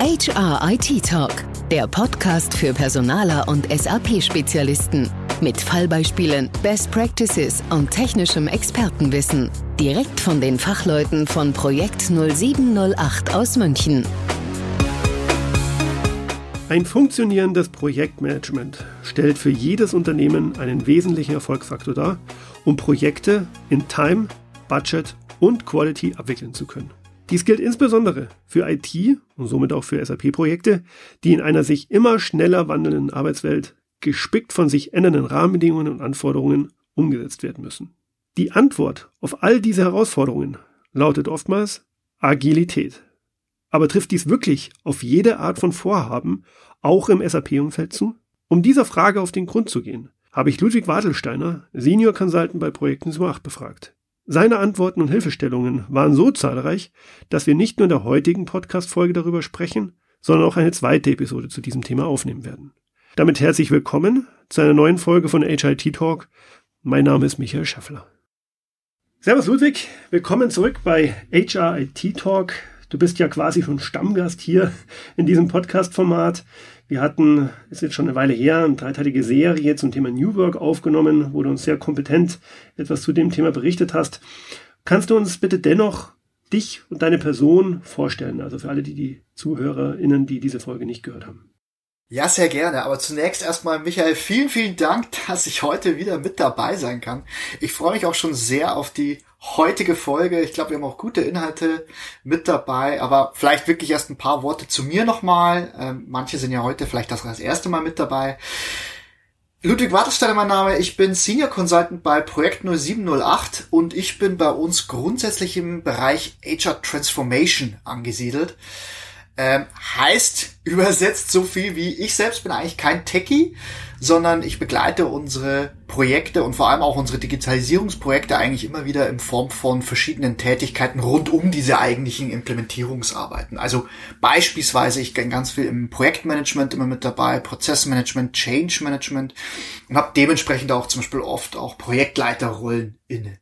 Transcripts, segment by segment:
HR IT Talk, der Podcast für Personaler und SAP-Spezialisten. Mit Fallbeispielen, Best Practices und technischem Expertenwissen. Direkt von den Fachleuten von Projekt 0708 aus München. Ein funktionierendes Projektmanagement stellt für jedes Unternehmen einen wesentlichen Erfolgsfaktor dar, um Projekte in Time, Budget und Quality abwickeln zu können. Dies gilt insbesondere für IT und somit auch für SAP-Projekte, die in einer sich immer schneller wandelnden Arbeitswelt gespickt von sich ändernden Rahmenbedingungen und Anforderungen umgesetzt werden müssen. Die Antwort auf all diese Herausforderungen lautet oftmals Agilität. Aber trifft dies wirklich auf jede Art von Vorhaben, auch im SAP-Umfeld zu? Um dieser Frage auf den Grund zu gehen, habe ich Ludwig Wadelsteiner, Senior Consultant bei Projekten 8 befragt. Seine Antworten und Hilfestellungen waren so zahlreich, dass wir nicht nur in der heutigen Podcast-Folge darüber sprechen, sondern auch eine zweite Episode zu diesem Thema aufnehmen werden. Damit herzlich willkommen zu einer neuen Folge von HIT Talk. Mein Name ist Michael Schaffler. Servus Ludwig, willkommen zurück bei HRIT Talk. Du bist ja quasi schon Stammgast hier in diesem Podcast-Format. Wir hatten, ist jetzt schon eine Weile her, eine dreiteilige Serie zum Thema New Work aufgenommen, wo du uns sehr kompetent etwas zu dem Thema berichtet hast. Kannst du uns bitte dennoch dich und deine Person vorstellen? Also für alle, die, die ZuhörerInnen, die diese Folge nicht gehört haben. Ja, sehr gerne. Aber zunächst erstmal, Michael, vielen, vielen Dank, dass ich heute wieder mit dabei sein kann. Ich freue mich auch schon sehr auf die heutige Folge. Ich glaube, wir haben auch gute Inhalte mit dabei, aber vielleicht wirklich erst ein paar Worte zu mir nochmal. Ähm, manche sind ja heute vielleicht das, erste Mal mit dabei. Ludwig Wartesteiner mein Name, ich bin Senior Consultant bei Projekt 0708 und ich bin bei uns grundsätzlich im Bereich HR Transformation angesiedelt. Ähm, heißt übersetzt so viel wie ich selbst bin eigentlich kein Techie, sondern ich begleite unsere Projekte und vor allem auch unsere Digitalisierungsprojekte eigentlich immer wieder in Form von verschiedenen Tätigkeiten rund um diese eigentlichen Implementierungsarbeiten. Also beispielsweise, ich bin ganz viel im Projektmanagement immer mit dabei, Prozessmanagement, Change Management und habe dementsprechend auch zum Beispiel oft auch Projektleiterrollen inne.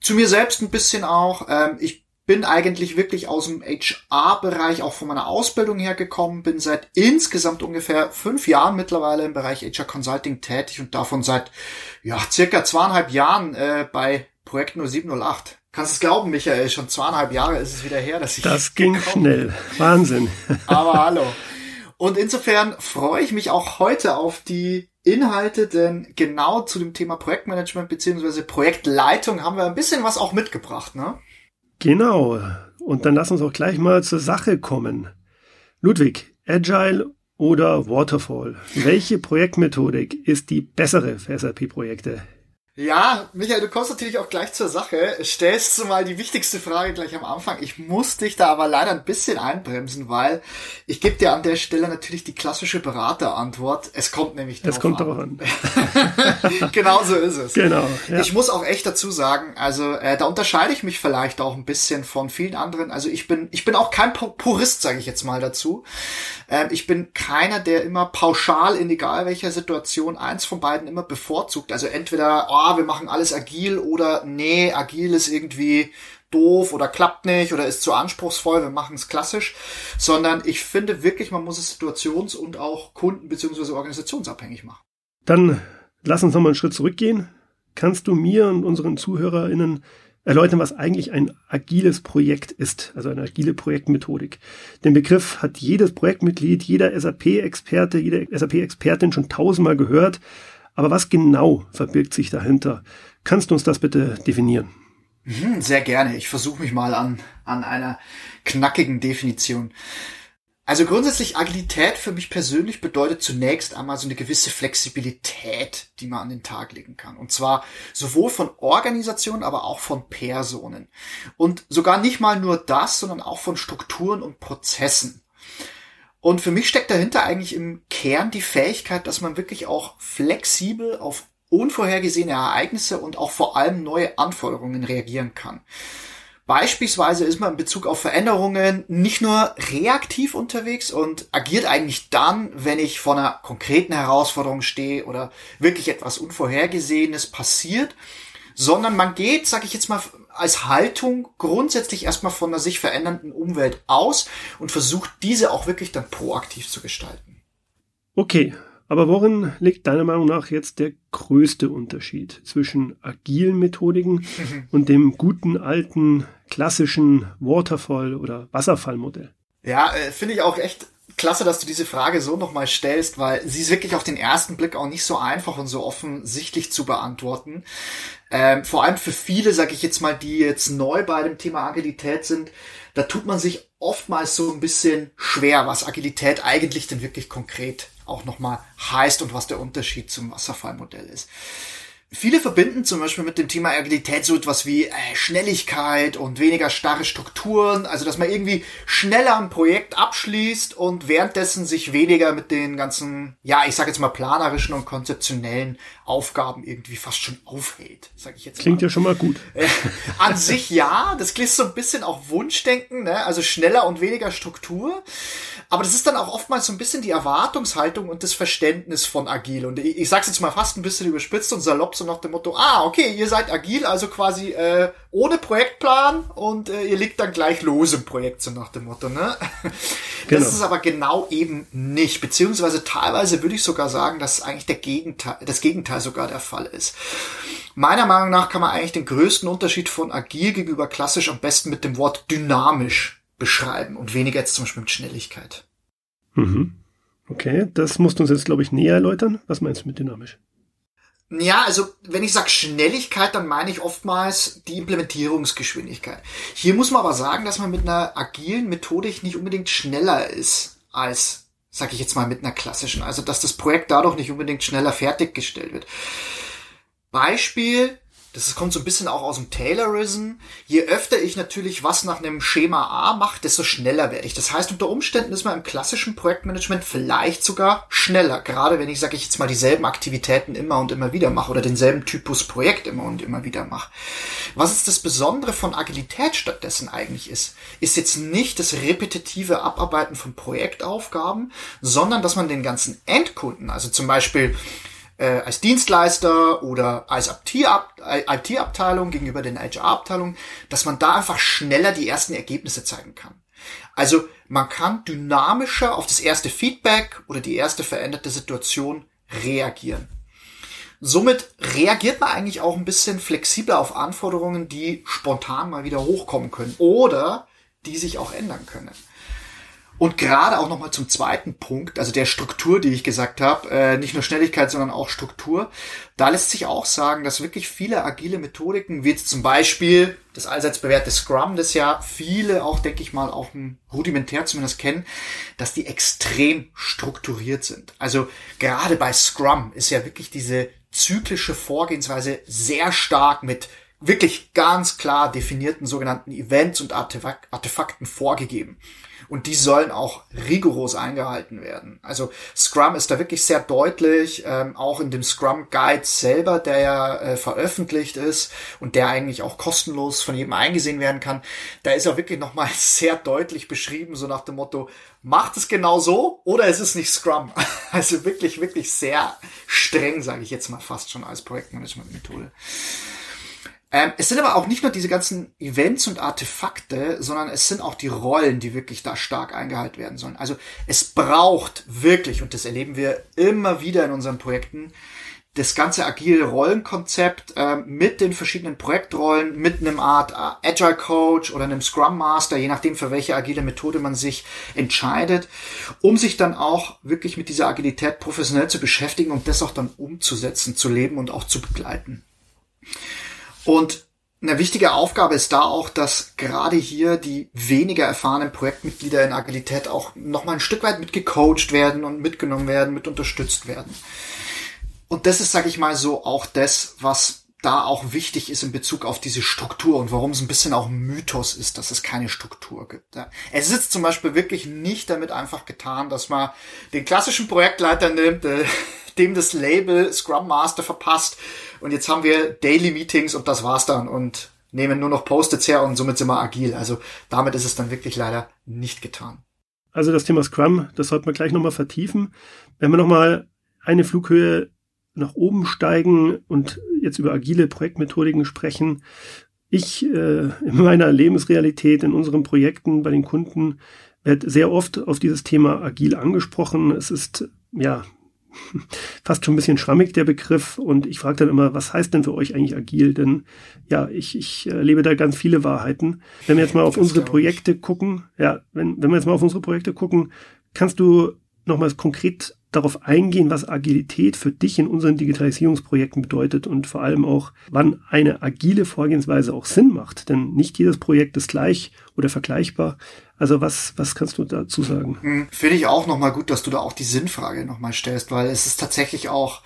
Zu mir selbst ein bisschen auch. Ähm, ich bin eigentlich wirklich aus dem HR-Bereich auch von meiner Ausbildung her gekommen, bin seit insgesamt ungefähr fünf Jahren mittlerweile im Bereich HR Consulting tätig und davon seit ja circa zweieinhalb Jahren äh, bei Projekt 0708. Kannst du es glauben, Michael? Schon zweieinhalb Jahre ist es wieder her, dass ich. Das ging schnell. Wahnsinn. Aber hallo. Und insofern freue ich mich auch heute auf die Inhalte, denn genau zu dem Thema Projektmanagement beziehungsweise Projektleitung haben wir ein bisschen was auch mitgebracht, ne? Genau. Und dann lass uns auch gleich mal zur Sache kommen. Ludwig, Agile oder Waterfall? Welche Projektmethodik ist die bessere für SAP-Projekte? Ja, Michael, du kommst natürlich auch gleich zur Sache. Stellst du mal die wichtigste Frage gleich am Anfang. Ich muss dich da aber leider ein bisschen einbremsen, weil ich gebe dir an der Stelle natürlich die klassische Beraterantwort. Es kommt nämlich darauf Es kommt darauf an. genau so ist es. Genau. Ja. Ich muss auch echt dazu sagen, also äh, da unterscheide ich mich vielleicht auch ein bisschen von vielen anderen. Also ich bin, ich bin auch kein Purist, sage ich jetzt mal dazu. Äh, ich bin keiner, der immer pauschal in egal welcher Situation eins von beiden immer bevorzugt. Also entweder oh, wir machen alles agil oder nee, agil ist irgendwie doof oder klappt nicht oder ist zu anspruchsvoll, wir machen es klassisch, sondern ich finde wirklich, man muss es situations- und auch kunden- bzw. organisationsabhängig machen. Dann lass uns nochmal einen Schritt zurückgehen. Kannst du mir und unseren ZuhörerInnen erläutern, was eigentlich ein agiles Projekt ist, also eine agile Projektmethodik. Den Begriff hat jedes Projektmitglied, jeder SAP-Experte, jede SAP-Expertin schon tausendmal gehört. Aber was genau verbirgt sich dahinter? Kannst du uns das bitte definieren? Mhm, sehr gerne. Ich versuche mich mal an, an einer knackigen Definition. Also grundsätzlich Agilität für mich persönlich bedeutet zunächst einmal so eine gewisse Flexibilität, die man an den Tag legen kann. Und zwar sowohl von Organisationen, aber auch von Personen. Und sogar nicht mal nur das, sondern auch von Strukturen und Prozessen. Und für mich steckt dahinter eigentlich im Kern die Fähigkeit, dass man wirklich auch flexibel auf unvorhergesehene Ereignisse und auch vor allem neue Anforderungen reagieren kann. Beispielsweise ist man in Bezug auf Veränderungen nicht nur reaktiv unterwegs und agiert eigentlich dann, wenn ich vor einer konkreten Herausforderung stehe oder wirklich etwas Unvorhergesehenes passiert, sondern man geht, sag ich jetzt mal, als Haltung grundsätzlich erstmal von einer sich verändernden Umwelt aus und versucht diese auch wirklich dann proaktiv zu gestalten. Okay, aber worin liegt deiner Meinung nach jetzt der größte Unterschied zwischen agilen Methodiken und dem guten alten klassischen Waterfall- oder Wasserfallmodell? Ja, äh, finde ich auch echt klasse, dass du diese Frage so nochmal stellst, weil sie ist wirklich auf den ersten Blick auch nicht so einfach und so offensichtlich zu beantworten. Ähm, vor allem für viele, sage ich jetzt mal, die jetzt neu bei dem Thema Agilität sind, da tut man sich oftmals so ein bisschen schwer, was Agilität eigentlich denn wirklich konkret auch nochmal heißt und was der Unterschied zum Wasserfallmodell ist. Viele verbinden zum Beispiel mit dem Thema Agilität so etwas wie äh, Schnelligkeit und weniger starre Strukturen, also dass man irgendwie schneller ein Projekt abschließt und währenddessen sich weniger mit den ganzen, ja, ich sage jetzt mal planerischen und konzeptionellen Aufgaben irgendwie fast schon aufhält, sage ich jetzt. Klingt mal. ja schon mal gut. Äh, an sich ja, das klingt so ein bisschen auch Wunschdenken, ne? also schneller und weniger Struktur. Aber das ist dann auch oftmals so ein bisschen die Erwartungshaltung und das Verständnis von agil. Und ich, ich sage jetzt mal fast ein bisschen überspitzt und salopp, so nach dem Motto, ah, okay, ihr seid agil, also quasi äh, ohne Projektplan und äh, ihr liegt dann gleich los im Projekt, so nach dem Motto. Ne? Genau. Das ist aber genau eben nicht. Beziehungsweise teilweise würde ich sogar sagen, dass eigentlich der Gegenteil, das Gegenteil sogar der Fall ist. Meiner Meinung nach kann man eigentlich den größten Unterschied von agil gegenüber klassisch am besten mit dem Wort dynamisch beschreiben und weniger jetzt zum Beispiel mit Schnelligkeit. Mhm. Okay, das musst du uns jetzt, glaube ich, näher erläutern. Was meinst du mit dynamisch? Ja, also wenn ich sage Schnelligkeit, dann meine ich oftmals die Implementierungsgeschwindigkeit. Hier muss man aber sagen, dass man mit einer agilen Methodik nicht unbedingt schneller ist als, sag ich jetzt mal, mit einer klassischen. Also dass das Projekt dadurch nicht unbedingt schneller fertiggestellt wird. Beispiel, das kommt so ein bisschen auch aus dem Taylorism. Je öfter ich natürlich was nach einem Schema A mache, desto schneller werde ich. Das heißt, unter Umständen ist man im klassischen Projektmanagement vielleicht sogar schneller. Gerade wenn ich, sage ich jetzt mal, dieselben Aktivitäten immer und immer wieder mache oder denselben Typus Projekt immer und immer wieder mache. Was ist das Besondere von Agilität stattdessen eigentlich ist, ist jetzt nicht das repetitive Abarbeiten von Projektaufgaben, sondern dass man den ganzen Endkunden, also zum Beispiel äh, als Dienstleister oder als IT-Abteilung gegenüber den HR-Abteilungen, dass man da einfach schneller die ersten Ergebnisse zeigen kann. Also man kann dynamischer auf das erste Feedback oder die erste veränderte Situation reagieren. Somit reagiert man eigentlich auch ein bisschen flexibler auf Anforderungen, die spontan mal wieder hochkommen können oder die sich auch ändern können. Und gerade auch nochmal zum zweiten Punkt, also der Struktur, die ich gesagt habe, äh, nicht nur Schnelligkeit, sondern auch Struktur. Da lässt sich auch sagen, dass wirklich viele agile Methodiken, wie jetzt zum Beispiel das allseits bewährte Scrum, das ja viele auch, denke ich mal, auch rudimentär zumindest kennen, dass die extrem strukturiert sind. Also gerade bei Scrum ist ja wirklich diese zyklische Vorgehensweise sehr stark mit wirklich ganz klar definierten sogenannten Events und Artefakten vorgegeben und die sollen auch rigoros eingehalten werden. Also Scrum ist da wirklich sehr deutlich, ähm, auch in dem Scrum Guide selber, der ja äh, veröffentlicht ist und der eigentlich auch kostenlos von jedem eingesehen werden kann. Da ist ja wirklich nochmal sehr deutlich beschrieben, so nach dem Motto, macht es genau so oder ist es nicht Scrum. Also wirklich, wirklich sehr streng, sage ich jetzt mal fast schon als Projektmanagement-Methode. Ähm, es sind aber auch nicht nur diese ganzen Events und Artefakte, sondern es sind auch die Rollen, die wirklich da stark eingehalten werden sollen. Also es braucht wirklich, und das erleben wir immer wieder in unseren Projekten, das ganze agile Rollenkonzept äh, mit den verschiedenen Projektrollen, mit einem Art äh, Agile Coach oder einem Scrum Master, je nachdem für welche agile Methode man sich entscheidet, um sich dann auch wirklich mit dieser Agilität professionell zu beschäftigen und das auch dann umzusetzen, zu leben und auch zu begleiten. Und eine wichtige Aufgabe ist da auch, dass gerade hier die weniger erfahrenen Projektmitglieder in Agilität auch nochmal ein Stück weit mit gecoacht werden und mitgenommen werden, mit unterstützt werden. Und das ist, sage ich mal so, auch das, was da auch wichtig ist in Bezug auf diese Struktur und warum es ein bisschen auch Mythos ist, dass es keine Struktur gibt. Es ist zum Beispiel wirklich nicht damit einfach getan, dass man den klassischen Projektleiter nimmt, dem das Label Scrum Master verpasst und jetzt haben wir Daily Meetings und das war's dann und nehmen nur noch Post-its her und somit sind wir agil. Also damit ist es dann wirklich leider nicht getan. Also das Thema Scrum, das sollten wir gleich nochmal vertiefen. Wenn wir nochmal eine Flughöhe nach oben steigen und jetzt über agile Projektmethodiken sprechen, ich äh, in meiner Lebensrealität, in unseren Projekten bei den Kunden, werde sehr oft auf dieses Thema agil angesprochen. Es ist ja fast schon ein bisschen schwammig, der Begriff. Und ich frage dann immer, was heißt denn für euch eigentlich agil? Denn ja, ich, ich erlebe da ganz viele Wahrheiten. Wenn wir jetzt mal auf das unsere Projekte gucken, ja, wenn, wenn wir jetzt mal auf unsere Projekte gucken, kannst du nochmals konkret darauf eingehen, was Agilität für dich in unseren Digitalisierungsprojekten bedeutet und vor allem auch, wann eine agile Vorgehensweise auch Sinn macht. Denn nicht jedes Projekt ist gleich oder vergleichbar. Also was, was kannst du dazu sagen? Hm, finde ich auch nochmal gut, dass du da auch die Sinnfrage nochmal stellst, weil es ist tatsächlich auch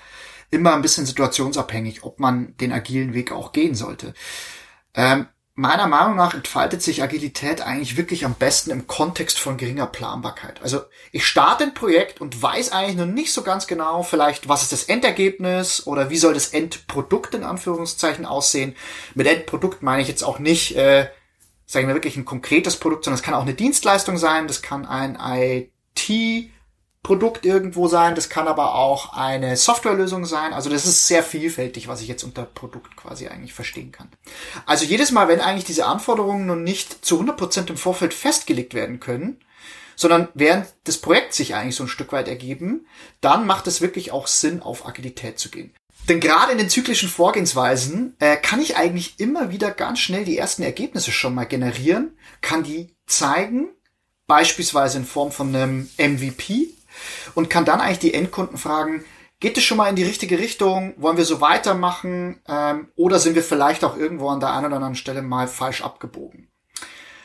immer ein bisschen situationsabhängig, ob man den agilen Weg auch gehen sollte. Ähm, meiner Meinung nach entfaltet sich Agilität eigentlich wirklich am besten im Kontext von geringer Planbarkeit. Also ich starte ein Projekt und weiß eigentlich noch nicht so ganz genau, vielleicht was ist das Endergebnis oder wie soll das Endprodukt in Anführungszeichen aussehen. Mit Endprodukt meine ich jetzt auch nicht, äh, sagen wir wirklich ein konkretes Produkt, sondern es kann auch eine Dienstleistung sein, das kann ein IT Produkt irgendwo sein, das kann aber auch eine Softwarelösung sein. Also das ist sehr vielfältig, was ich jetzt unter Produkt quasi eigentlich verstehen kann. Also jedes Mal, wenn eigentlich diese Anforderungen nun nicht zu 100% im Vorfeld festgelegt werden können, sondern während des Projekts sich eigentlich so ein Stück weit ergeben, dann macht es wirklich auch Sinn, auf Agilität zu gehen. Denn gerade in den zyklischen Vorgehensweisen äh, kann ich eigentlich immer wieder ganz schnell die ersten Ergebnisse schon mal generieren, kann die zeigen, beispielsweise in Form von einem MVP, und kann dann eigentlich die Endkunden fragen, geht es schon mal in die richtige Richtung? Wollen wir so weitermachen? Ähm, oder sind wir vielleicht auch irgendwo an der einen oder anderen Stelle mal falsch abgebogen?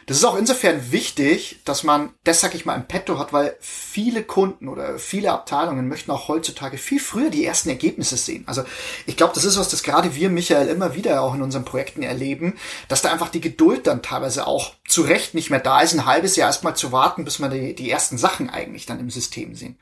Das ist auch insofern wichtig, dass man das, sag ich mal, im Petto hat, weil viele Kunden oder viele Abteilungen möchten auch heutzutage viel früher die ersten Ergebnisse sehen. Also ich glaube, das ist was, das gerade wir, Michael, immer wieder auch in unseren Projekten erleben, dass da einfach die Geduld dann teilweise auch zu Recht nicht mehr da ist, ein halbes Jahr erstmal zu warten, bis man die, die ersten Sachen eigentlich dann im System sehen.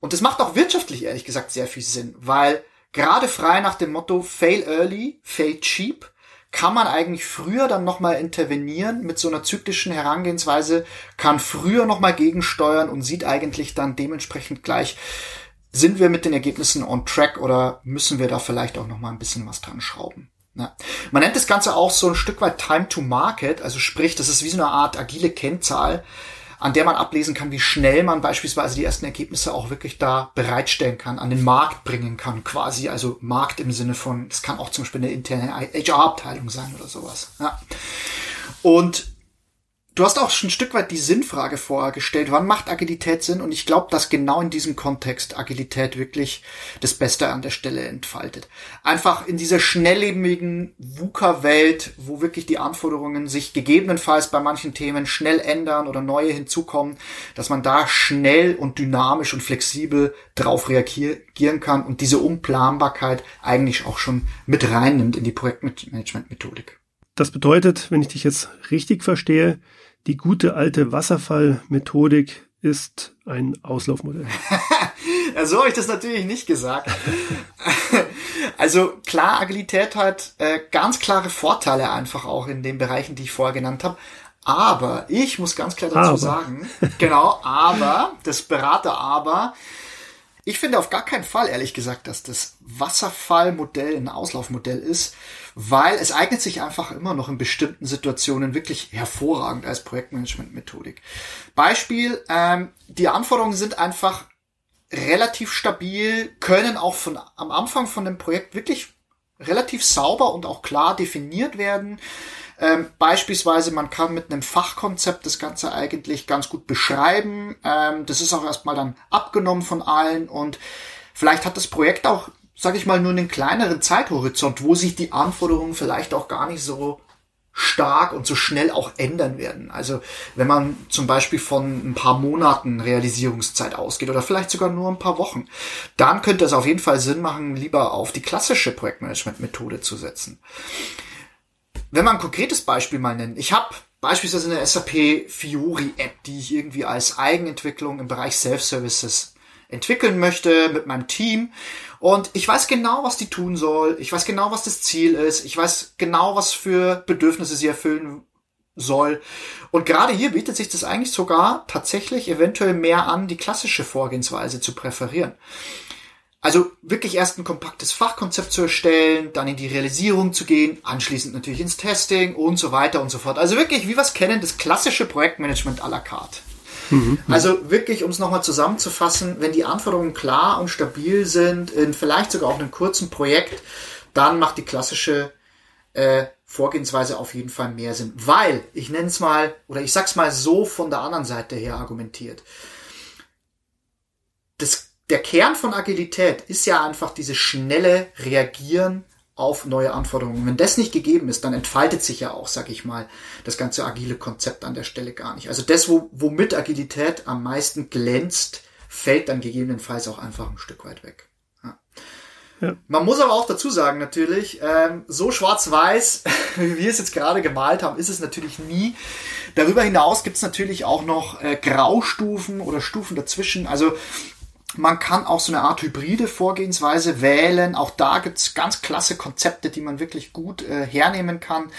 Und das macht auch wirtschaftlich, ehrlich gesagt, sehr viel Sinn, weil gerade frei nach dem Motto Fail Early, Fail Cheap, kann man eigentlich früher dann nochmal intervenieren mit so einer zyklischen Herangehensweise, kann früher nochmal gegensteuern und sieht eigentlich dann dementsprechend gleich, sind wir mit den Ergebnissen on track oder müssen wir da vielleicht auch nochmal ein bisschen was dran schrauben. Ja. Man nennt das Ganze auch so ein Stück weit Time to Market, also sprich, das ist wie so eine Art agile Kennzahl, an der man ablesen kann, wie schnell man beispielsweise die ersten Ergebnisse auch wirklich da bereitstellen kann, an den Markt bringen kann, quasi. Also Markt im Sinne von, es kann auch zum Beispiel eine interne HR-Abteilung sein oder sowas. Ja. Und Du hast auch schon ein Stück weit die Sinnfrage vorgestellt. Wann macht Agilität Sinn? Und ich glaube, dass genau in diesem Kontext Agilität wirklich das Beste an der Stelle entfaltet. Einfach in dieser schnelllebigen VUCA-Welt, wo wirklich die Anforderungen sich gegebenenfalls bei manchen Themen schnell ändern oder neue hinzukommen, dass man da schnell und dynamisch und flexibel drauf reagieren kann und diese Unplanbarkeit eigentlich auch schon mit reinnimmt in die Projektmanagement-Methodik. Das bedeutet, wenn ich dich jetzt richtig verstehe, die gute alte Wasserfallmethodik ist ein Auslaufmodell. so habe ich das natürlich nicht gesagt. also klar, Agilität hat äh, ganz klare Vorteile einfach auch in den Bereichen, die ich vorher genannt habe. Aber ich muss ganz klar dazu aber. sagen, genau, aber, das Berater aber, ich finde auf gar keinen Fall, ehrlich gesagt, dass das Wasserfallmodell ein Auslaufmodell ist, weil es eignet sich einfach immer noch in bestimmten Situationen wirklich hervorragend als Projektmanagement-Methodik. Beispiel, ähm, die Anforderungen sind einfach relativ stabil, können auch von am Anfang von dem Projekt wirklich relativ sauber und auch klar definiert werden. Ähm, beispielsweise, man kann mit einem Fachkonzept das Ganze eigentlich ganz gut beschreiben. Ähm, das ist auch erstmal dann abgenommen von allen und vielleicht hat das Projekt auch, sage ich mal, nur einen kleineren Zeithorizont, wo sich die Anforderungen vielleicht auch gar nicht so stark und so schnell auch ändern werden. Also wenn man zum Beispiel von ein paar Monaten Realisierungszeit ausgeht oder vielleicht sogar nur ein paar Wochen, dann könnte es auf jeden Fall Sinn machen, lieber auf die klassische Projektmanagement-Methode zu setzen. Wenn man ein konkretes Beispiel mal nennt, ich habe beispielsweise eine SAP Fiori App, die ich irgendwie als Eigenentwicklung im Bereich Self-Services entwickeln möchte mit meinem Team. Und ich weiß genau, was die tun soll. Ich weiß genau, was das Ziel ist. Ich weiß genau, was für Bedürfnisse sie erfüllen soll. Und gerade hier bietet sich das eigentlich sogar tatsächlich eventuell mehr an, die klassische Vorgehensweise zu präferieren. Also wirklich erst ein kompaktes Fachkonzept zu erstellen, dann in die Realisierung zu gehen, anschließend natürlich ins Testing und so weiter und so fort. Also wirklich, wie wir es kennen, das klassische Projektmanagement à la carte. Mhm. Also wirklich, um es nochmal zusammenzufassen, wenn die Anforderungen klar und stabil sind, in vielleicht sogar auch einem kurzen Projekt, dann macht die klassische äh, Vorgehensweise auf jeden Fall mehr Sinn. Weil, ich nenne es mal, oder ich sag's mal so von der anderen Seite her argumentiert. Das, der Kern von Agilität ist ja einfach dieses schnelle Reagieren auf neue Anforderungen. Wenn das nicht gegeben ist, dann entfaltet sich ja auch, sag ich mal, das ganze agile Konzept an der Stelle gar nicht. Also das, wo, womit Agilität am meisten glänzt, fällt dann gegebenenfalls auch einfach ein Stück weit weg. Ja. Ja. Man muss aber auch dazu sagen, natürlich, ähm, so schwarz-weiß, wie wir es jetzt gerade gemalt haben, ist es natürlich nie. Darüber hinaus gibt es natürlich auch noch äh, Graustufen oder Stufen dazwischen. Also man kann auch so eine Art hybride Vorgehensweise wählen. Auch da gibt's ganz klasse Konzepte, die man wirklich gut äh, hernehmen kann.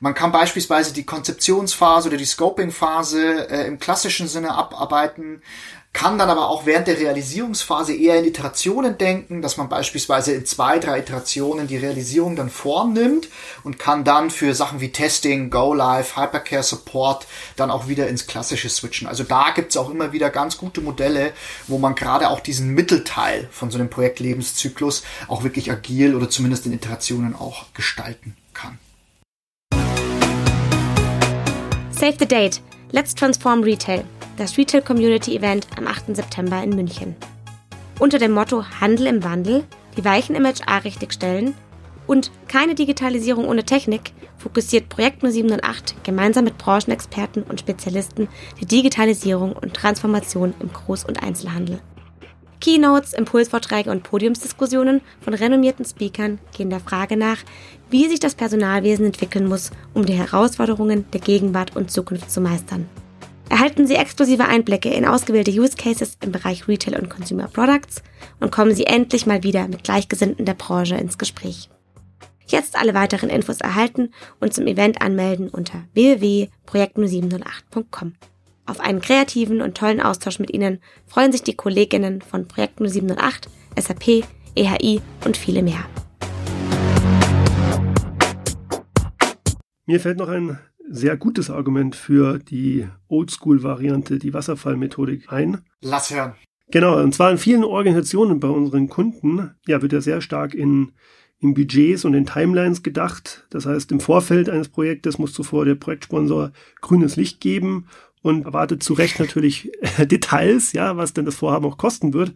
Man kann beispielsweise die Konzeptionsphase oder die Scoping-Phase äh, im klassischen Sinne abarbeiten kann dann aber auch während der Realisierungsphase eher in Iterationen denken, dass man beispielsweise in zwei, drei Iterationen die Realisierung dann vornimmt und kann dann für Sachen wie Testing, Go Live, Hypercare Support dann auch wieder ins Klassische switchen. Also da gibt's auch immer wieder ganz gute Modelle, wo man gerade auch diesen Mittelteil von so einem Projektlebenszyklus auch wirklich agil oder zumindest in Iterationen auch gestalten kann. Save the date. Let's transform retail das Retail Community Event am 8. September in München. Unter dem Motto Handel im Wandel, die Weichen im HR richtigstellen und keine Digitalisierung ohne Technik fokussiert Projekt 078 gemeinsam mit Branchenexperten und Spezialisten die Digitalisierung und Transformation im Groß- und Einzelhandel. Keynotes, Impulsvorträge und Podiumsdiskussionen von renommierten Speakern gehen der Frage nach, wie sich das Personalwesen entwickeln muss, um die Herausforderungen der Gegenwart und Zukunft zu meistern erhalten Sie exklusive Einblicke in ausgewählte Use Cases im Bereich Retail und Consumer Products und kommen Sie endlich mal wieder mit Gleichgesinnten der Branche ins Gespräch. Jetzt alle weiteren Infos erhalten und zum Event anmelden unter www.projekt0708.com. Auf einen kreativen und tollen Austausch mit Ihnen freuen sich die Kolleginnen von Projekt 0708, SAP, EHI und viele mehr. Mir fällt noch ein sehr gutes Argument für die Oldschool-Variante, die Wasserfallmethodik ein. Lass hören. Genau, und zwar in vielen Organisationen bei unseren Kunden, ja, wird ja sehr stark in, in Budgets und in Timelines gedacht. Das heißt, im Vorfeld eines Projektes muss zuvor der Projektsponsor grünes Licht geben und erwartet zu Recht natürlich Details, ja, was denn das Vorhaben auch kosten wird.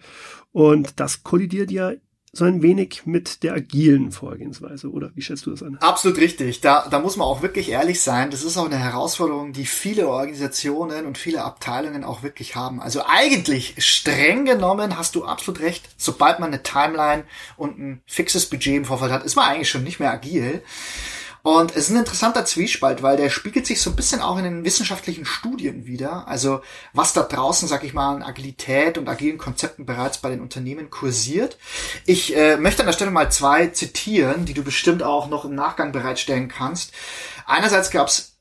Und das kollidiert ja so ein wenig mit der agilen Vorgehensweise, oder wie schätzt du das an? Absolut richtig. Da, da muss man auch wirklich ehrlich sein. Das ist auch eine Herausforderung, die viele Organisationen und viele Abteilungen auch wirklich haben. Also eigentlich, streng genommen, hast du absolut recht. Sobald man eine Timeline und ein fixes Budget im Vorfeld hat, ist man eigentlich schon nicht mehr agil. Und es ist ein interessanter Zwiespalt, weil der spiegelt sich so ein bisschen auch in den wissenschaftlichen Studien wieder. Also was da draußen, sag ich mal, an Agilität und agilen Konzepten bereits bei den Unternehmen kursiert. Ich äh, möchte an der Stelle mal zwei zitieren, die du bestimmt auch noch im Nachgang bereitstellen kannst. Einerseits gab es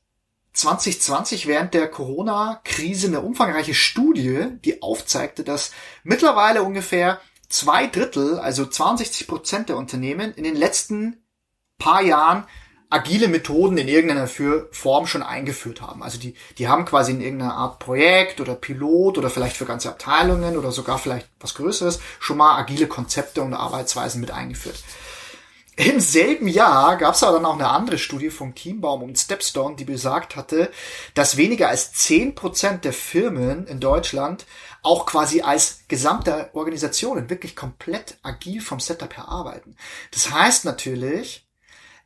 2020 während der Corona-Krise eine umfangreiche Studie, die aufzeigte, dass mittlerweile ungefähr zwei Drittel, also 62 Prozent der Unternehmen in den letzten paar Jahren agile Methoden in irgendeiner Form schon eingeführt haben. Also die, die haben quasi in irgendeiner Art Projekt oder Pilot oder vielleicht für ganze Abteilungen oder sogar vielleicht was Größeres schon mal agile Konzepte und Arbeitsweisen mit eingeführt. Im selben Jahr gab es aber dann auch eine andere Studie von Teambaum und Stepstone, die besagt hatte, dass weniger als zehn Prozent der Firmen in Deutschland auch quasi als gesamte Organisationen wirklich komplett agil vom Setup her arbeiten. Das heißt natürlich,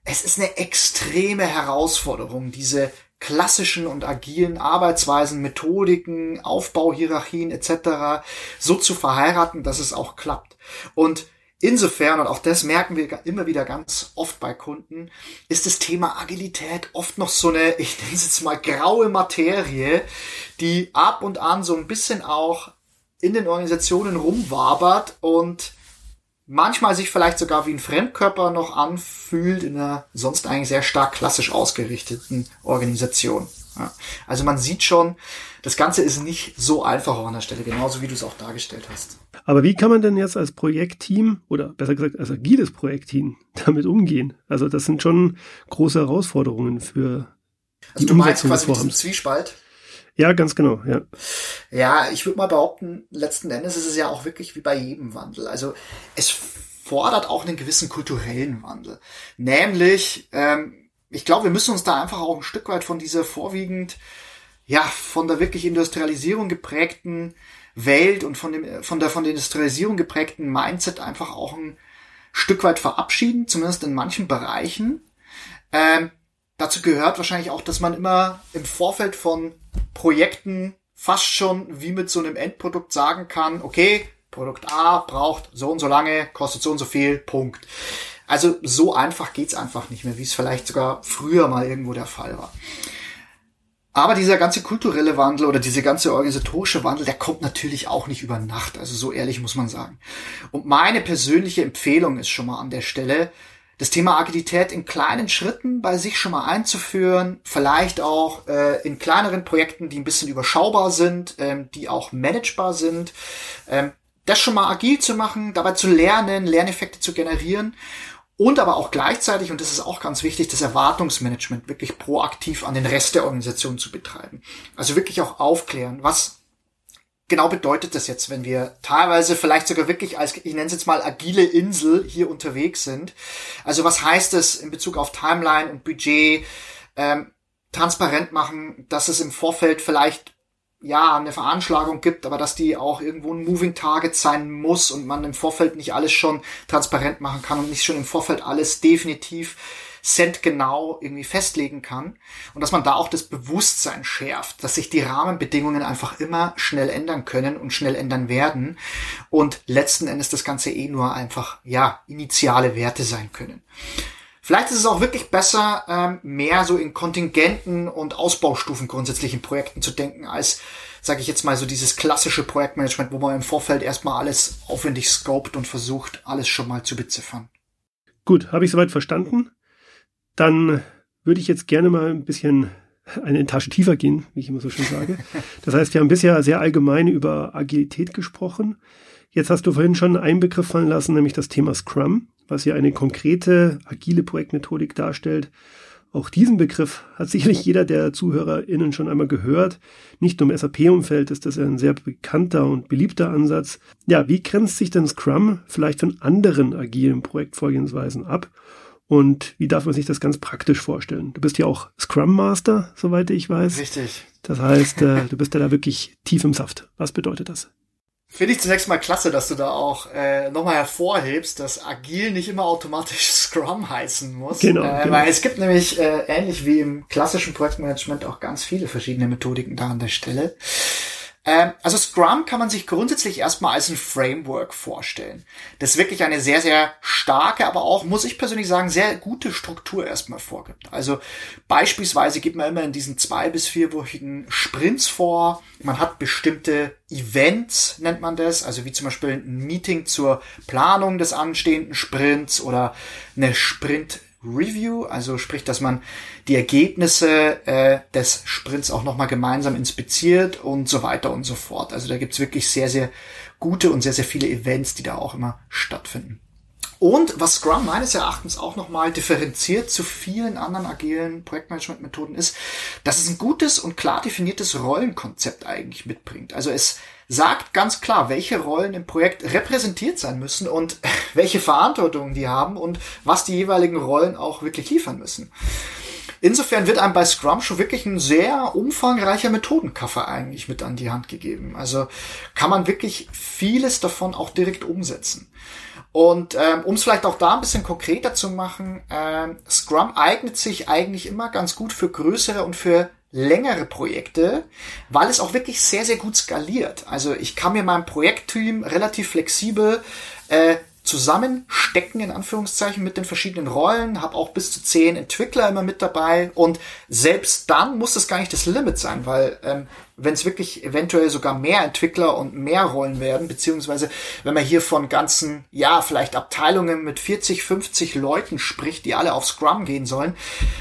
es ist eine extreme Herausforderung, diese klassischen und agilen Arbeitsweisen, Methodiken, Aufbauhierarchien etc. so zu verheiraten, dass es auch klappt. Und insofern, und auch das merken wir immer wieder ganz oft bei Kunden, ist das Thema Agilität oft noch so eine, ich nenne es jetzt mal graue Materie, die ab und an so ein bisschen auch in den Organisationen rumwabert und manchmal sich vielleicht sogar wie ein Fremdkörper noch anfühlt in einer sonst eigentlich sehr stark klassisch ausgerichteten Organisation. Ja. Also man sieht schon, das Ganze ist nicht so einfach an der Stelle, genauso wie du es auch dargestellt hast. Aber wie kann man denn jetzt als Projektteam oder besser gesagt als agiles Projektteam damit umgehen? Also das sind schon große Herausforderungen für also die du Umsetzung meinst quasi des Zwiespalt? Ja, ganz genau, ja. Ja, ich würde mal behaupten, letzten Endes ist es ja auch wirklich wie bei jedem Wandel. Also es fordert auch einen gewissen kulturellen Wandel. Nämlich, ähm, ich glaube, wir müssen uns da einfach auch ein Stück weit von dieser vorwiegend, ja, von der wirklich Industrialisierung geprägten Welt und von dem, von der von der Industrialisierung geprägten Mindset einfach auch ein Stück weit verabschieden, zumindest in manchen Bereichen. Ähm, dazu gehört wahrscheinlich auch, dass man immer im Vorfeld von Projekten fast schon wie mit so einem Endprodukt sagen kann, okay, Produkt A braucht so und so lange, kostet so und so viel, Punkt. Also so einfach geht's einfach nicht mehr, wie es vielleicht sogar früher mal irgendwo der Fall war. Aber dieser ganze kulturelle Wandel oder diese ganze organisatorische Wandel, der kommt natürlich auch nicht über Nacht. Also so ehrlich muss man sagen. Und meine persönliche Empfehlung ist schon mal an der Stelle, das Thema Agilität in kleinen Schritten bei sich schon mal einzuführen, vielleicht auch äh, in kleineren Projekten, die ein bisschen überschaubar sind, ähm, die auch managebar sind, ähm, das schon mal agil zu machen, dabei zu lernen, Lerneffekte zu generieren und aber auch gleichzeitig, und das ist auch ganz wichtig, das Erwartungsmanagement wirklich proaktiv an den Rest der Organisation zu betreiben. Also wirklich auch aufklären, was genau bedeutet das jetzt, wenn wir teilweise vielleicht sogar wirklich als, ich nenne es jetzt mal agile Insel hier unterwegs sind. Also was heißt es in Bezug auf Timeline und Budget? Ähm, transparent machen, dass es im Vorfeld vielleicht ja, eine Veranschlagung gibt, aber dass die auch irgendwo ein Moving Target sein muss und man im Vorfeld nicht alles schon transparent machen kann und nicht schon im Vorfeld alles definitiv centgenau irgendwie festlegen kann und dass man da auch das Bewusstsein schärft, dass sich die Rahmenbedingungen einfach immer schnell ändern können und schnell ändern werden und letzten Endes das Ganze eh nur einfach, ja, initiale Werte sein können. Vielleicht ist es auch wirklich besser, ähm, mehr so in Kontingenten und Ausbaustufen grundsätzlich in Projekten zu denken, als, sage ich jetzt mal, so dieses klassische Projektmanagement, wo man im Vorfeld erstmal alles aufwendig scoped und versucht, alles schon mal zu beziffern. Gut, habe ich soweit verstanden. Dann würde ich jetzt gerne mal ein bisschen eine Etage tiefer gehen, wie ich immer so schön sage. Das heißt, wir haben bisher sehr allgemein über Agilität gesprochen. Jetzt hast du vorhin schon einen Begriff fallen lassen, nämlich das Thema Scrum was ja eine konkrete agile Projektmethodik darstellt. Auch diesen Begriff hat sicherlich jeder der ZuhörerInnen schon einmal gehört. Nicht nur im SAP-Umfeld ist das ein sehr bekannter und beliebter Ansatz. Ja, wie grenzt sich denn Scrum vielleicht von anderen agilen Projektvorgehensweisen ab? Und wie darf man sich das ganz praktisch vorstellen? Du bist ja auch Scrum Master, soweit ich weiß. Richtig. Das heißt, äh, du bist ja da wirklich tief im Saft. Was bedeutet das? Finde ich zunächst mal klasse, dass du da auch äh, nochmal hervorhebst, dass agil nicht immer automatisch Scrum heißen muss. Genau, äh, genau. Weil es gibt nämlich äh, ähnlich wie im klassischen Projektmanagement auch ganz viele verschiedene Methodiken da an der Stelle. Ähm, also Scrum kann man sich grundsätzlich erstmal als ein Framework vorstellen. Das wirklich eine sehr, sehr starke, aber auch, muss ich persönlich sagen, sehr gute Struktur erstmal vorgibt. Also beispielsweise geht man immer in diesen zwei bis vierwöchigen Sprints vor. Man hat bestimmte Events, nennt man das, also wie zum Beispiel ein Meeting zur Planung des anstehenden Sprints oder eine Sprint Review, also sprich, dass man die Ergebnisse äh, des Sprints auch nochmal gemeinsam inspiziert und so weiter und so fort. Also da gibt's wirklich sehr, sehr gute und sehr, sehr viele Events, die da auch immer stattfinden. Und was Scrum meines Erachtens auch nochmal differenziert zu vielen anderen agilen Projektmanagement-Methoden ist, dass es ein gutes und klar definiertes Rollenkonzept eigentlich mitbringt. Also es sagt ganz klar, welche Rollen im Projekt repräsentiert sein müssen und welche Verantwortung die haben und was die jeweiligen Rollen auch wirklich liefern müssen. Insofern wird einem bei Scrum schon wirklich ein sehr umfangreicher Methodenkaffer eigentlich mit an die Hand gegeben. Also kann man wirklich vieles davon auch direkt umsetzen. Und ähm, um es vielleicht auch da ein bisschen konkreter zu machen, ähm, Scrum eignet sich eigentlich immer ganz gut für größere und für längere Projekte, weil es auch wirklich sehr, sehr gut skaliert. Also ich kann mir mein Projektteam relativ flexibel äh, zusammenstecken, in Anführungszeichen, mit den verschiedenen Rollen, habe auch bis zu zehn Entwickler immer mit dabei und selbst dann muss das gar nicht das Limit sein, weil ähm, wenn es wirklich eventuell sogar mehr Entwickler und mehr Rollen werden, beziehungsweise wenn man hier von ganzen, ja, vielleicht Abteilungen mit 40, 50 Leuten spricht, die alle auf Scrum gehen sollen,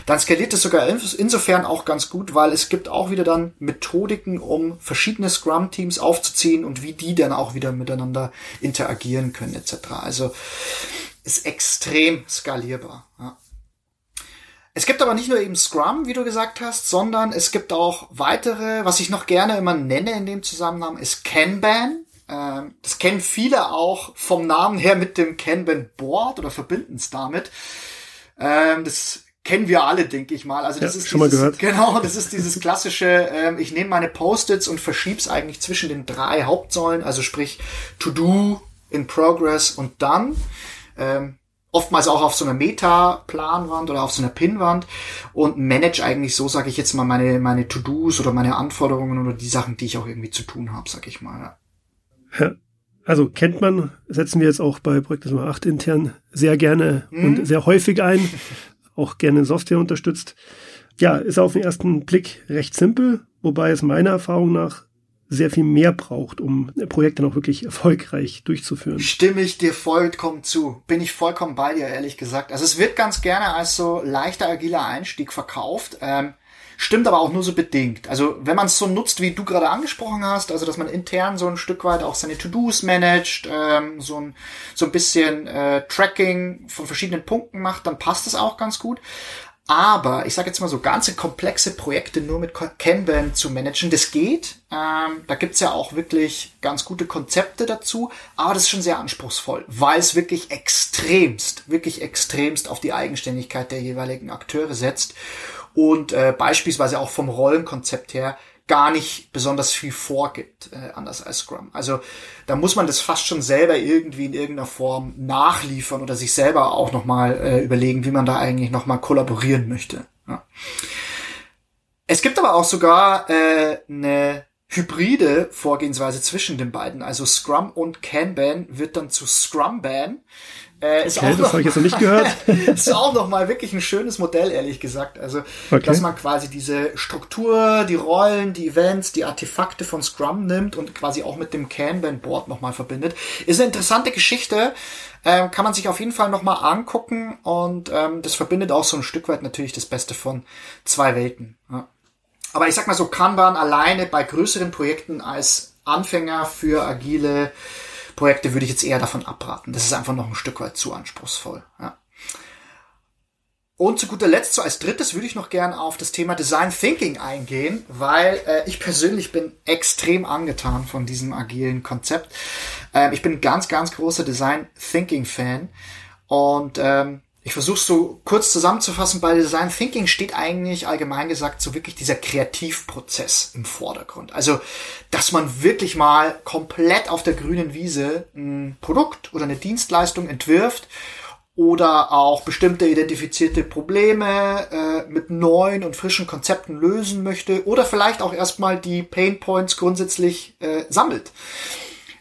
dann skaliert es sogar insofern auch ganz gut, weil es gibt auch wieder dann Methodiken, um verschiedene Scrum-Teams aufzuziehen und wie die dann auch wieder miteinander interagieren können, etc. Also ist extrem skalierbar. Ja. Es gibt aber nicht nur eben Scrum, wie du gesagt hast, sondern es gibt auch weitere, was ich noch gerne immer nenne in dem Zusammenhang, ist Kanban. Ähm, das kennen viele auch vom Namen her mit dem Kanban Board oder verbinden es damit. Ähm, das kennen wir alle, denke ich mal. Also das ja, ist schon dieses, mal gehört. Genau, das ist dieses klassische, ähm, ich nehme meine Post-its und verschieb's eigentlich zwischen den drei Hauptsäulen, also sprich To Do, In Progress und Done. Ähm, oftmals auch auf so einer Meta-Planwand oder auf so einer Pinwand und manage eigentlich so, sage ich jetzt mal, meine, meine To-Dos oder meine Anforderungen oder die Sachen, die ich auch irgendwie zu tun habe, sag ich mal. Ja. Also kennt man, setzen wir jetzt auch bei Projekt 8 intern sehr gerne mhm. und sehr häufig ein, auch gerne Software unterstützt. Ja, ist auf den ersten Blick recht simpel, wobei es meiner Erfahrung nach sehr viel mehr braucht, um Projekte noch wirklich erfolgreich durchzuführen. Stimme ich dir vollkommen zu. Bin ich vollkommen bei dir, ehrlich gesagt. Also es wird ganz gerne als so leichter, agiler Einstieg verkauft. Ähm, stimmt aber auch nur so bedingt. Also wenn man es so nutzt, wie du gerade angesprochen hast, also dass man intern so ein Stück weit auch seine To-Dos managt, ähm, so, ein, so ein bisschen äh, Tracking von verschiedenen Punkten macht, dann passt es auch ganz gut. Aber ich sage jetzt mal so ganze komplexe Projekte nur mit Kanban zu managen, das geht. Ähm, da gibt's ja auch wirklich ganz gute Konzepte dazu, aber das ist schon sehr anspruchsvoll, weil es wirklich extremst, wirklich extremst auf die Eigenständigkeit der jeweiligen Akteure setzt und äh, beispielsweise auch vom Rollenkonzept her gar nicht besonders viel vorgibt, äh, anders als Scrum. Also da muss man das fast schon selber irgendwie in irgendeiner Form nachliefern oder sich selber auch nochmal äh, überlegen, wie man da eigentlich nochmal kollaborieren möchte. Ja. Es gibt aber auch sogar äh, eine hybride Vorgehensweise zwischen den beiden. Also Scrum und Kanban wird dann zu Scrumban. Äh, ist okay, auch das habe ich jetzt noch nicht gehört. ist auch noch mal wirklich ein schönes Modell, ehrlich gesagt. Also, okay. dass man quasi diese Struktur, die Rollen, die Events, die Artefakte von Scrum nimmt und quasi auch mit dem Kanban-Board noch mal verbindet. Ist eine interessante Geschichte. Ähm, kann man sich auf jeden Fall noch mal angucken und ähm, das verbindet auch so ein Stück weit natürlich das Beste von zwei Welten. Ja. Aber ich sag mal so, Kanban alleine bei größeren Projekten als Anfänger für agile Projekte würde ich jetzt eher davon abraten. Das ist einfach noch ein Stück weit zu anspruchsvoll. Ja. Und zu guter Letzt, so als drittes, würde ich noch gern auf das Thema Design Thinking eingehen, weil äh, ich persönlich bin extrem angetan von diesem agilen Konzept. Ähm, ich bin ganz, ganz großer Design Thinking Fan und ähm, ich versuche so kurz zusammenzufassen, bei Design Thinking steht eigentlich allgemein gesagt so wirklich dieser Kreativprozess im Vordergrund. Also, dass man wirklich mal komplett auf der grünen Wiese ein Produkt oder eine Dienstleistung entwirft oder auch bestimmte identifizierte Probleme äh, mit neuen und frischen Konzepten lösen möchte oder vielleicht auch erstmal die Pain Points grundsätzlich äh, sammelt.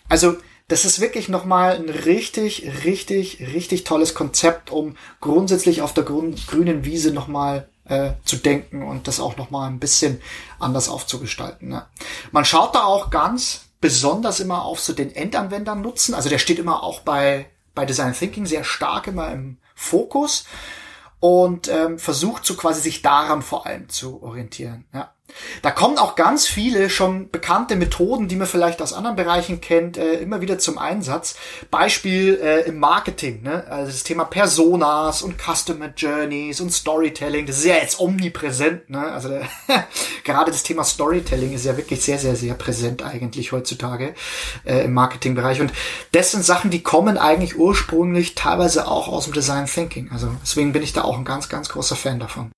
Also das ist wirklich nochmal ein richtig, richtig, richtig tolles Konzept, um grundsätzlich auf der grünen Wiese nochmal äh, zu denken und das auch nochmal ein bisschen anders aufzugestalten. Ne? Man schaut da auch ganz besonders immer auf so den Endanwender nutzen. Also der steht immer auch bei, bei Design Thinking sehr stark immer im Fokus und ähm, versucht so quasi sich daran vor allem zu orientieren. Ja. Da kommen auch ganz viele schon bekannte Methoden, die man vielleicht aus anderen Bereichen kennt, äh, immer wieder zum Einsatz. Beispiel äh, im Marketing, ne? also das Thema Personas und Customer Journeys und Storytelling, das ist ja jetzt omnipräsent. Ne? Also der, gerade das Thema Storytelling ist ja wirklich sehr, sehr, sehr präsent eigentlich heutzutage äh, im Marketingbereich. Und das sind Sachen, die kommen eigentlich ursprünglich teilweise auch aus dem Design Thinking. Also deswegen bin ich da auch ein ganz, ganz großer Fan davon.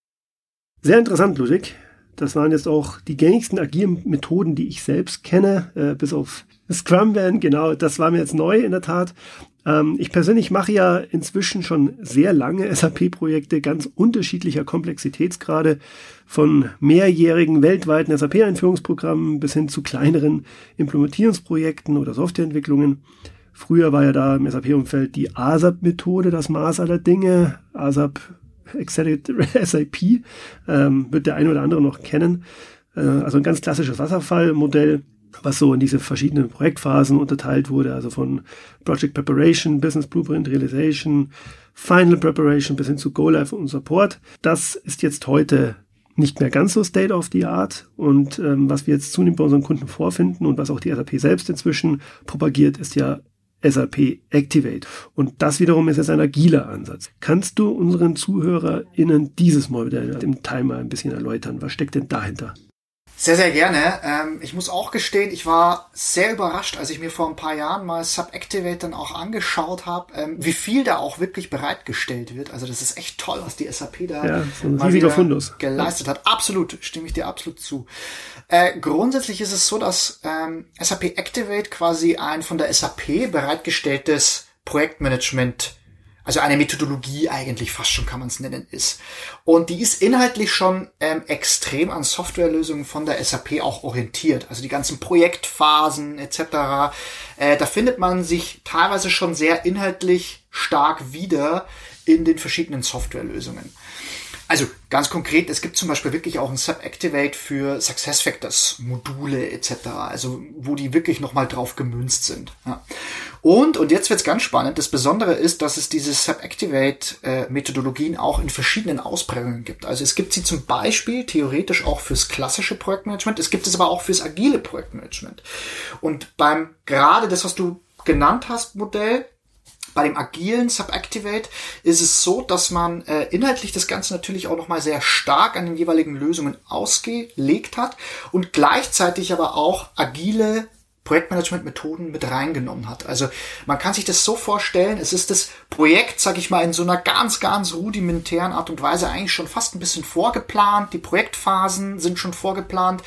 Sehr interessant, Ludwig. Das waren jetzt auch die gängigsten agilen Methoden, die ich selbst kenne, äh, bis auf Scrum Band. Genau, das war mir jetzt neu in der Tat. Ähm, ich persönlich mache ja inzwischen schon sehr lange SAP-Projekte ganz unterschiedlicher Komplexitätsgrade, von mehrjährigen weltweiten SAP-Einführungsprogrammen bis hin zu kleineren Implementierungsprojekten oder Softwareentwicklungen. Früher war ja da im SAP-Umfeld die ASAP-Methode das Maß aller Dinge. ASAP SAP, ähm, wird der eine oder andere noch kennen. Äh, also ein ganz klassisches Wasserfallmodell, was so in diese verschiedenen Projektphasen unterteilt wurde, also von Project Preparation, Business Blueprint Realization, Final Preparation bis hin zu Go Live und Support. Das ist jetzt heute nicht mehr ganz so State of the Art. Und ähm, was wir jetzt zunehmend bei unseren Kunden vorfinden und was auch die SAP selbst inzwischen propagiert, ist ja SAP Activate. Und das wiederum ist jetzt ein agiler Ansatz. Kannst du unseren ZuhörerInnen dieses Modell im Timer ein bisschen erläutern? Was steckt denn dahinter? Sehr, sehr gerne. Ähm, ich muss auch gestehen, ich war sehr überrascht, als ich mir vor ein paar Jahren mal Subactivate dann auch angeschaut habe, ähm, wie viel da auch wirklich bereitgestellt wird. Also das ist echt toll, was die SAP da ja, so ein riesiger Fundus. geleistet hat. Absolut, stimme ich dir absolut zu. Äh, grundsätzlich ist es so, dass ähm, SAP Activate quasi ein von der SAP bereitgestelltes Projektmanagement also eine Methodologie eigentlich fast schon kann man es nennen, ist. Und die ist inhaltlich schon ähm, extrem an Softwarelösungen von der SAP auch orientiert. Also die ganzen Projektphasen etc. Äh, da findet man sich teilweise schon sehr inhaltlich stark wieder in den verschiedenen Softwarelösungen. Also ganz konkret, es gibt zum Beispiel wirklich auch ein Subactivate für SuccessFactors Module etc. Also wo die wirklich nochmal drauf gemünzt sind. Ja. Und, und jetzt wird's ganz spannend, das Besondere ist, dass es diese Subactivate-Methodologien äh, auch in verschiedenen Ausprägungen gibt. Also es gibt sie zum Beispiel theoretisch auch fürs klassische Projektmanagement, es gibt es aber auch fürs agile Projektmanagement. Und beim gerade das, was du genannt hast, Modell, bei dem agilen Subactivate ist es so, dass man äh, inhaltlich das Ganze natürlich auch nochmal sehr stark an den jeweiligen Lösungen ausgelegt hat und gleichzeitig aber auch agile Projektmanagement-Methoden mit reingenommen hat. Also man kann sich das so vorstellen, es ist das Projekt, sag ich mal, in so einer ganz, ganz rudimentären Art und Weise eigentlich schon fast ein bisschen vorgeplant. Die Projektphasen sind schon vorgeplant.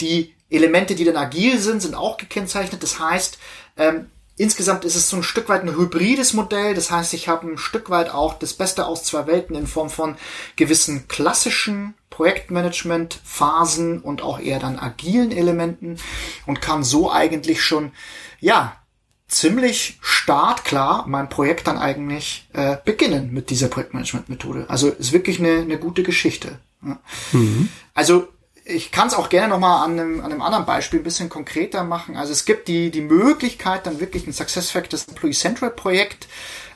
Die Elemente, die dann agil sind, sind auch gekennzeichnet. Das heißt, ähm, Insgesamt ist es so ein Stück weit ein hybrides Modell. Das heißt, ich habe ein Stück weit auch das Beste aus zwei Welten in Form von gewissen klassischen Projektmanagement-Phasen und auch eher dann agilen Elementen und kann so eigentlich schon, ja, ziemlich startklar mein Projekt dann eigentlich äh, beginnen mit dieser Projektmanagement-Methode. Also ist wirklich eine, eine gute Geschichte. Ja. Mhm. Also ich kann es auch gerne nochmal an einem, an einem anderen Beispiel ein bisschen konkreter machen. Also es gibt die, die Möglichkeit, dann wirklich ein SuccessFactors Employee Central Projekt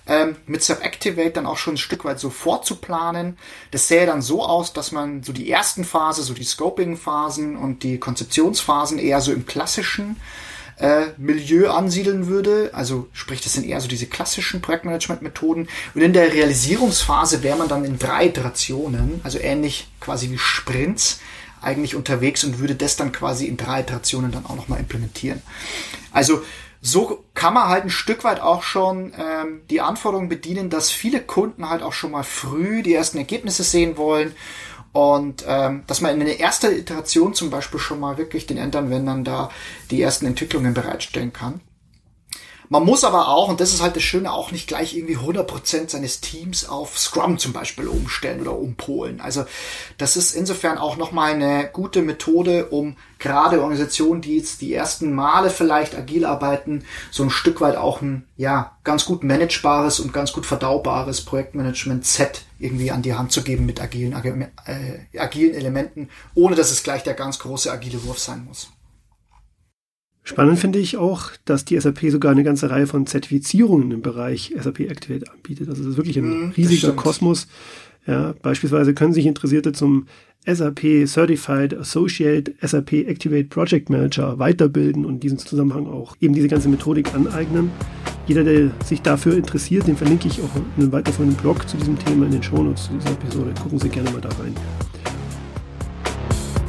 ähm, mit Subactivate dann auch schon ein Stück weit so vorzuplanen. Das sähe dann so aus, dass man so die ersten Phase, so die Scoping-Phasen und die Konzeptionsphasen eher so im klassischen äh, Milieu ansiedeln würde. Also sprich, das sind eher so diese klassischen Projektmanagement-Methoden. Und in der Realisierungsphase wäre man dann in drei Iterationen, also ähnlich quasi wie Sprints, eigentlich unterwegs und würde das dann quasi in drei Iterationen dann auch nochmal implementieren. Also so kann man halt ein Stück weit auch schon ähm, die Anforderungen bedienen, dass viele Kunden halt auch schon mal früh die ersten Ergebnisse sehen wollen und ähm, dass man in der ersten Iteration zum Beispiel schon mal wirklich den Endanwendern da die ersten Entwicklungen bereitstellen kann. Man muss aber auch, und das ist halt das Schöne, auch nicht gleich irgendwie 100% seines Teams auf Scrum zum Beispiel umstellen oder umpolen. Also das ist insofern auch nochmal eine gute Methode, um gerade Organisationen, die jetzt die ersten Male vielleicht agil arbeiten, so ein Stück weit auch ein, ja, ganz gut managebares und ganz gut verdaubares Projektmanagement-Set irgendwie an die Hand zu geben mit agilen, äh, agilen Elementen, ohne dass es gleich der ganz große agile Wurf sein muss. Spannend finde ich auch, dass die SAP sogar eine ganze Reihe von Zertifizierungen im Bereich SAP Activate anbietet. Also das ist wirklich ein mhm, riesiger Kosmos. Ja, beispielsweise können sich Interessierte zum SAP Certified Associate SAP Activate Project Manager weiterbilden und in diesem Zusammenhang auch eben diese ganze Methodik aneignen. Jeder, der sich dafür interessiert, den verlinke ich auch in einem weiterführenden Blog zu diesem Thema in den Shownotes zu dieser Episode. Gucken Sie gerne mal da rein.